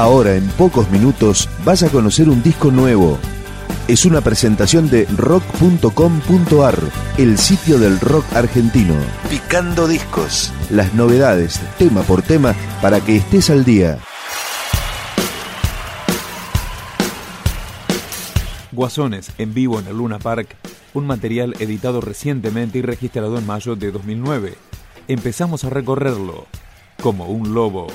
Ahora, en pocos minutos, vas a conocer un disco nuevo. Es una presentación de rock.com.ar, el sitio del rock argentino. Picando discos. Las novedades, tema por tema, para que estés al día. Guasones en vivo en el Luna Park, un material editado recientemente y registrado en mayo de 2009. Empezamos a recorrerlo como un lobo.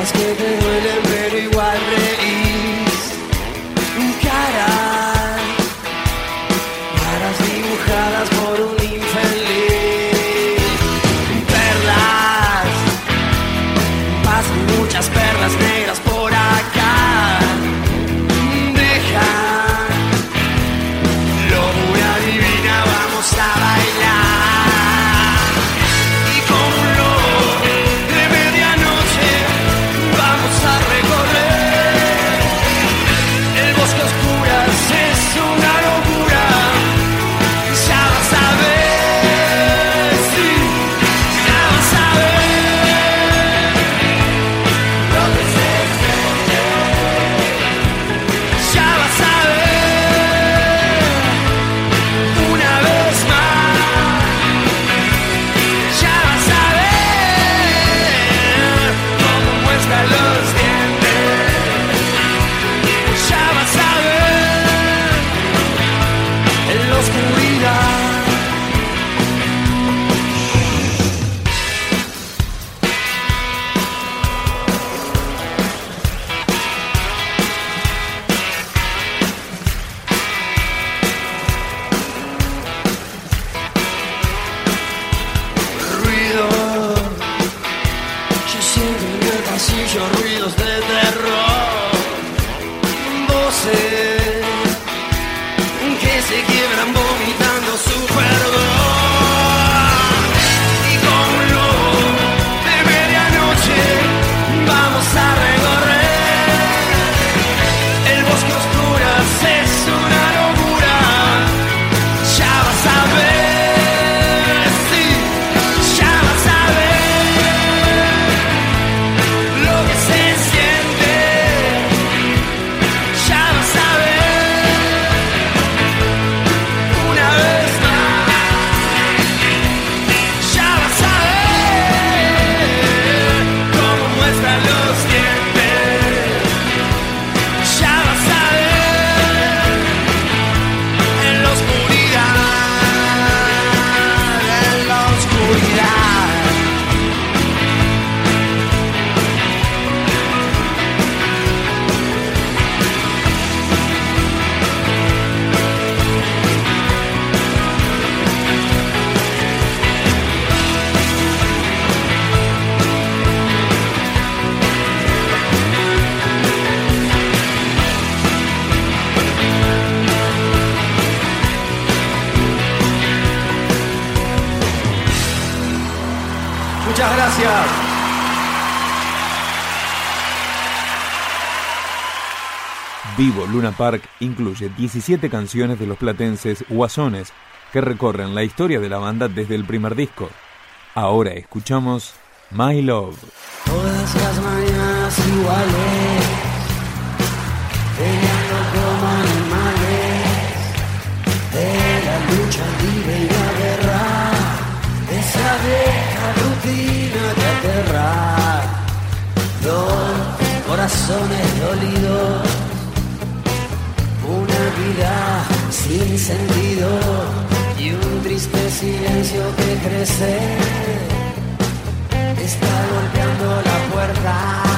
Risas que Vivo Luna Park incluye 17 canciones de los platenses Guasones que recorren la historia de la banda desde el primer disco. Ahora escuchamos My Love. Todas las mañanas iguales, corazones dolidos, una vida sin sentido y un triste silencio que crece está golpeando la puerta.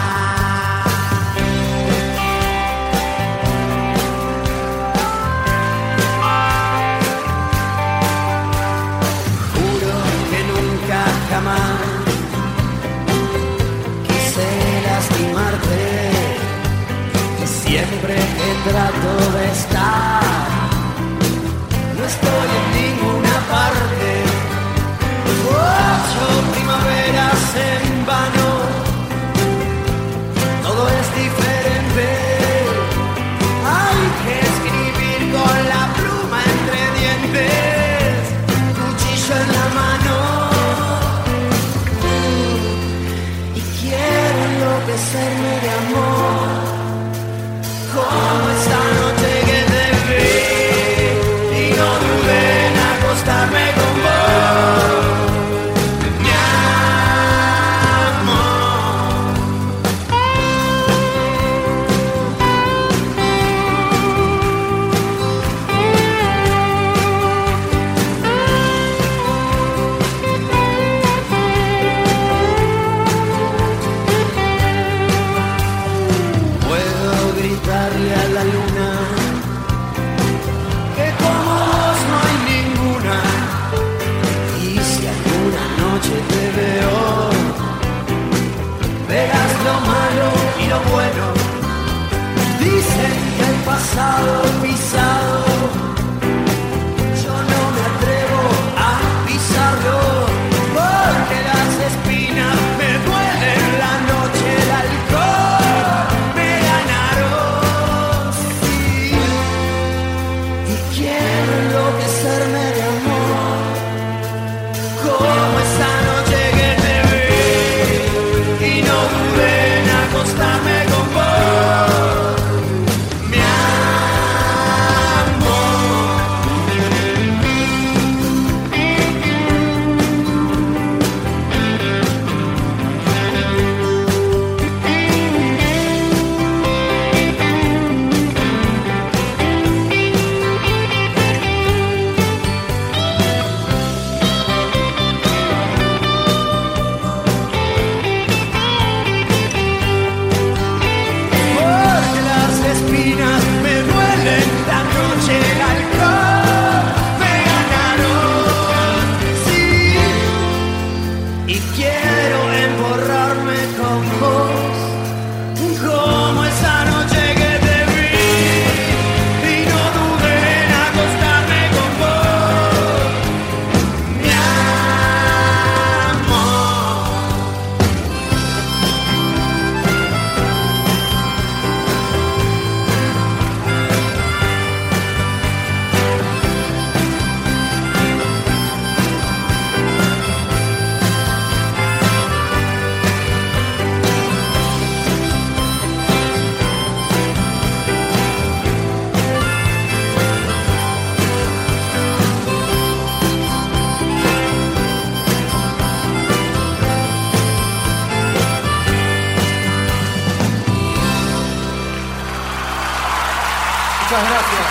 Gracias.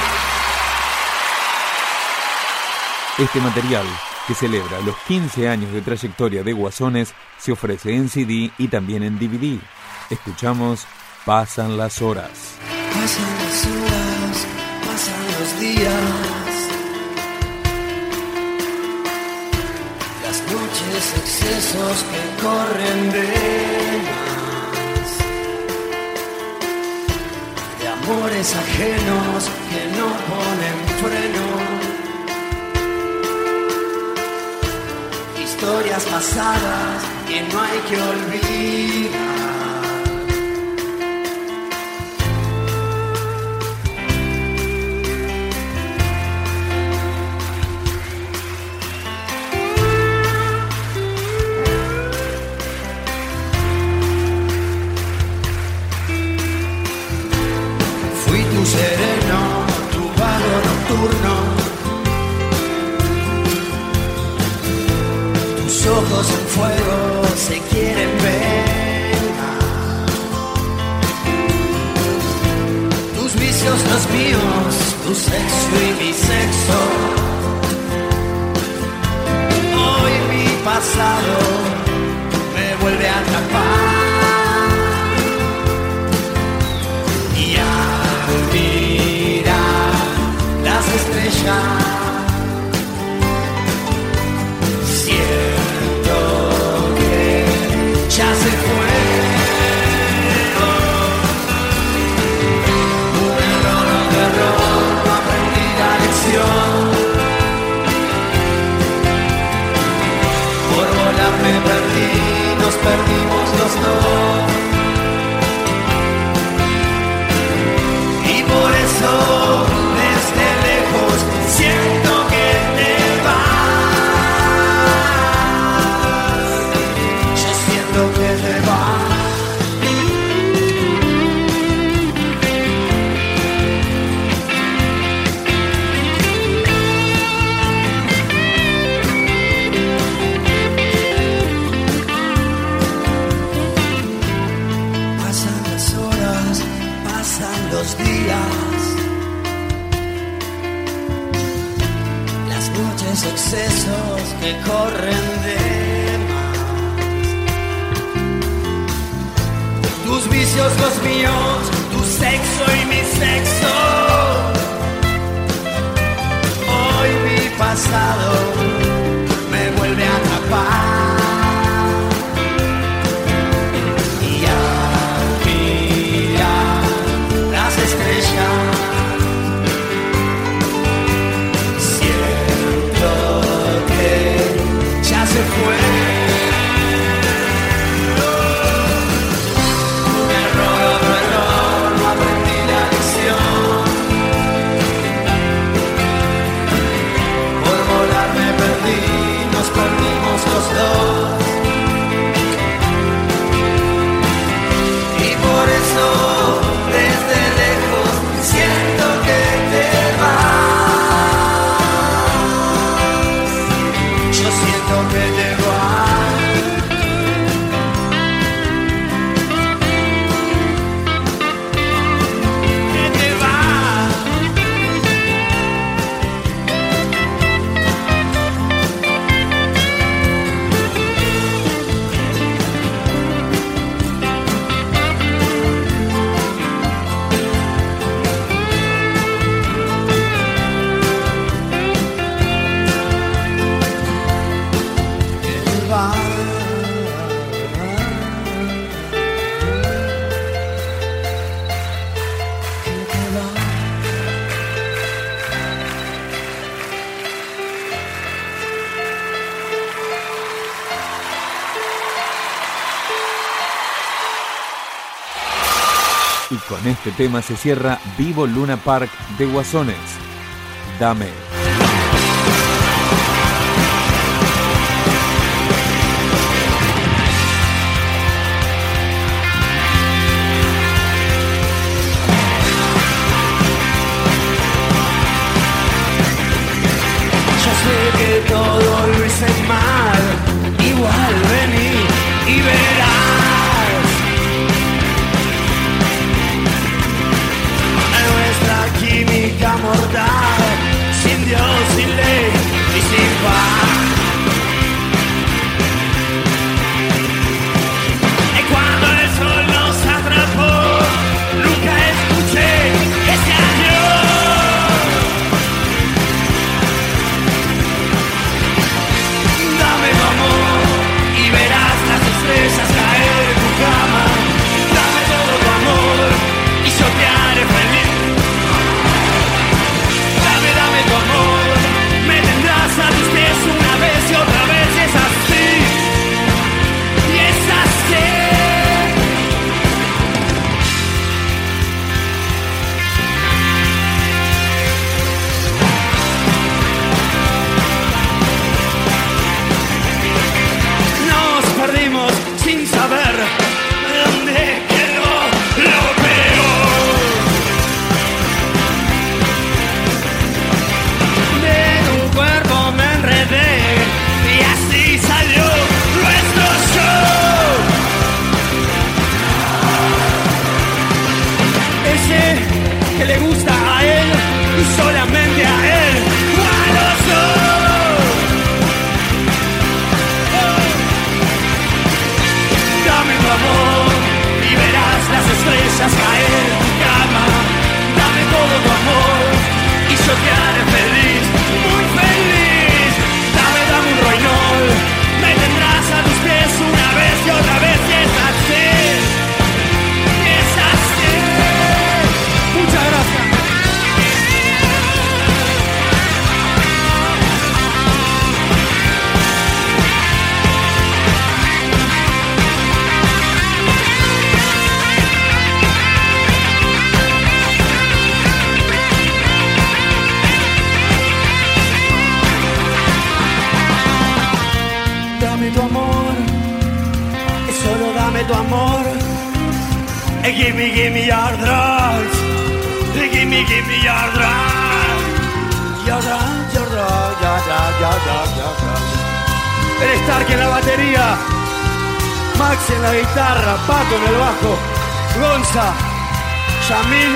Este material, que celebra los 15 años de trayectoria de Guasones, se ofrece en CD y también en DVD. Escuchamos Pasan las horas. Pasan las horas, pasan los días. Las noches, excesos que corren de amores ajenos que no ponen freno. Historias pasadas que no hay que olvidar. mis excesos que corren de más. Tus vicios, los míos, tu sexo y mi sexo. Hoy mi pasado. siento que Con este tema se cierra Vivo Luna Park de Guasones. Dame. Yo sé que todo lo mal. estar sin Dios, sin ley y sin paz. And give me, give me your drugs. And give me, give me your drugs. Your drugs, your drugs, your drugs, your drugs, your drugs. El Stark en la batería, Max en la guitarra, Paco en el bajo, Gonza, Yamil,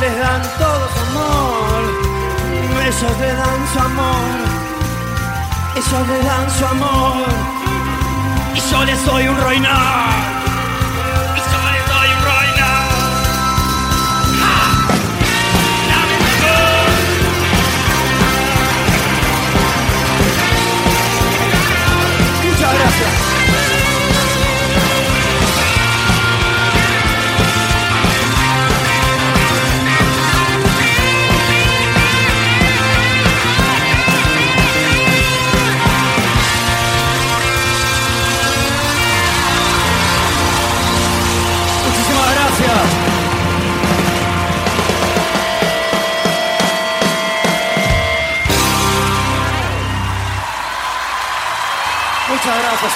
les dan todo su amor. Ellos le dan su amor. Ellos le dan su amor Y yo les doy un roinar